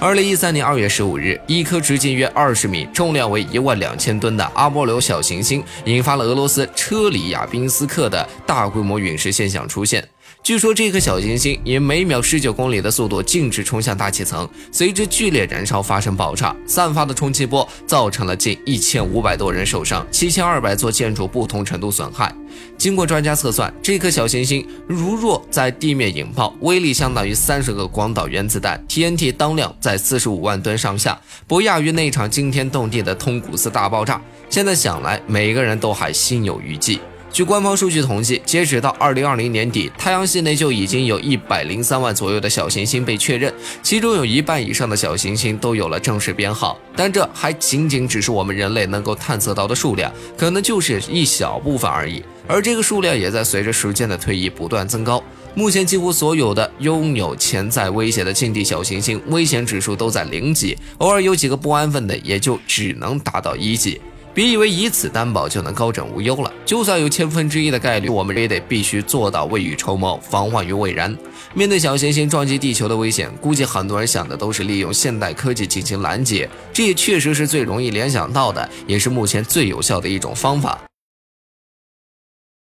二零一三年二月十五日，一颗直径约二十米、重量为一万两千吨的阿波罗小行星，引发了俄罗斯车里亚宾斯克的大规模陨石现象出现。据说这颗小行星以每秒十九公里的速度径直冲向大气层，随之剧烈燃烧，发生爆炸，散发的冲击波造成了近一千五百多人受伤，七千二百座建筑不同程度损害。经过专家测算，这颗小行星如若在地面引爆，威力相当于三十个广岛原子弹，TNT 当量在在四十五万吨上下，不亚于那场惊天动地的通古斯大爆炸。现在想来，每个人都还心有余悸。据官方数据统计，截止到二零二零年底，太阳系内就已经有一百零三万左右的小行星被确认，其中有一半以上的小行星都有了正式编号。但这还仅仅只是我们人类能够探测到的数量，可能就是一小部分而已。而这个数量也在随着时间的推移不断增高。目前，几乎所有的拥有潜在威胁的近地小行星，危险指数都在零级，偶尔有几个不安分的，也就只能达到一级。别以为以此担保就能高枕无忧了，就算有千分之一的概率，我们也得必须做到未雨绸缪，防患于未然。面对小行星撞击地球的危险，估计很多人想的都是利用现代科技进行拦截，这也确实是最容易联想到的，也是目前最有效的一种方法。